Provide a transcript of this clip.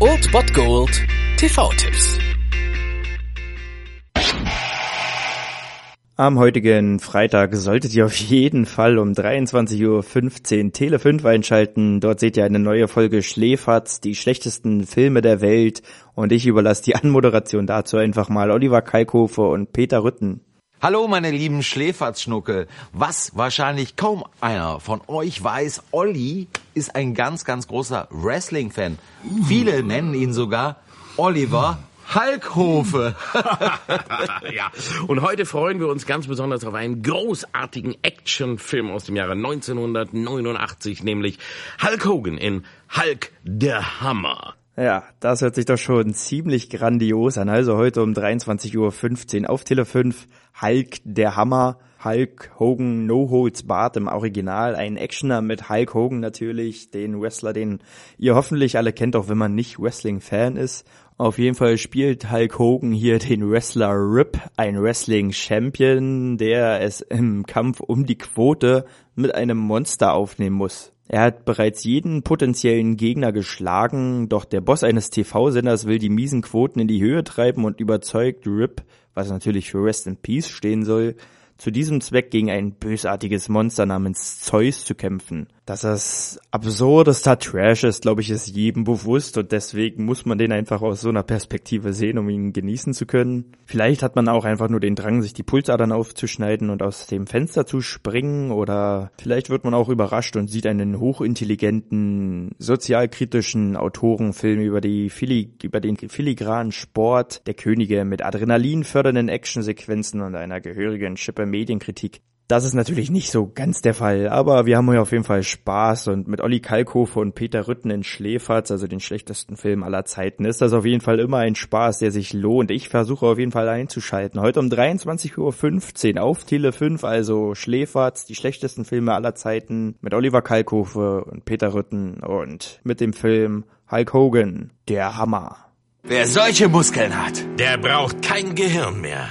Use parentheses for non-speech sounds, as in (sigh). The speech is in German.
Old Bot Gold TV-Tipps. Am heutigen Freitag solltet ihr auf jeden Fall um 23.15 Uhr Tele 5 einschalten. Dort seht ihr eine neue Folge Schläferz, die schlechtesten Filme der Welt. Und ich überlasse die (laughs) Anmoderation dazu einfach mal Oliver Kalkofe und Peter Rütten. Hallo meine lieben Schläferzschnucke. Was wahrscheinlich kaum einer von euch weiß, Olli ist ein ganz, ganz großer Wrestling-Fan. Viele nennen ihn sogar Oliver Halkhofe. (laughs) ja, und heute freuen wir uns ganz besonders auf einen großartigen Actionfilm aus dem Jahre 1989, nämlich Hulk Hogan in Hulk der Hammer. Ja, das hört sich doch schon ziemlich grandios an. Also heute um 23.15 Uhr auf Tele 5 Hulk der Hammer. Hulk Hogan No Holds Barred im Original. Ein Actioner mit Hulk Hogan natürlich, den Wrestler, den ihr hoffentlich alle kennt, auch wenn man nicht Wrestling-Fan ist. Auf jeden Fall spielt Hulk Hogan hier den Wrestler Rip, ein Wrestling-Champion, der es im Kampf um die Quote mit einem Monster aufnehmen muss. Er hat bereits jeden potenziellen Gegner geschlagen, doch der Boss eines TV-Senders will die miesen Quoten in die Höhe treiben und überzeugt Rip, was natürlich für Rest in Peace stehen soll, zu diesem Zweck gegen ein bösartiges Monster namens Zeus zu kämpfen. Dass das absurdester Trash ist, glaube ich, ist jedem bewusst und deswegen muss man den einfach aus so einer Perspektive sehen, um ihn genießen zu können. Vielleicht hat man auch einfach nur den Drang, sich die Pulsadern aufzuschneiden und aus dem Fenster zu springen oder vielleicht wird man auch überrascht und sieht einen hochintelligenten, sozialkritischen Autorenfilm über die Fili über den filigranen Sport der Könige mit Adrenalin fördernden Actionsequenzen und einer gehörigen Schippe Medienkritik. Das ist natürlich nicht so ganz der Fall, aber wir haben hier auf jeden Fall Spaß und mit Olli Kalkofe und Peter Rütten in Schläferz, also den schlechtesten Film aller Zeiten, ist das auf jeden Fall immer ein Spaß, der sich lohnt. Ich versuche auf jeden Fall einzuschalten. Heute um 23.15 Uhr auf Tele 5, also Schläferz, die schlechtesten Filme aller Zeiten mit Oliver Kalkofe und Peter Rütten und mit dem Film Hulk Hogan, der Hammer. Wer solche Muskeln hat, der braucht kein Gehirn mehr.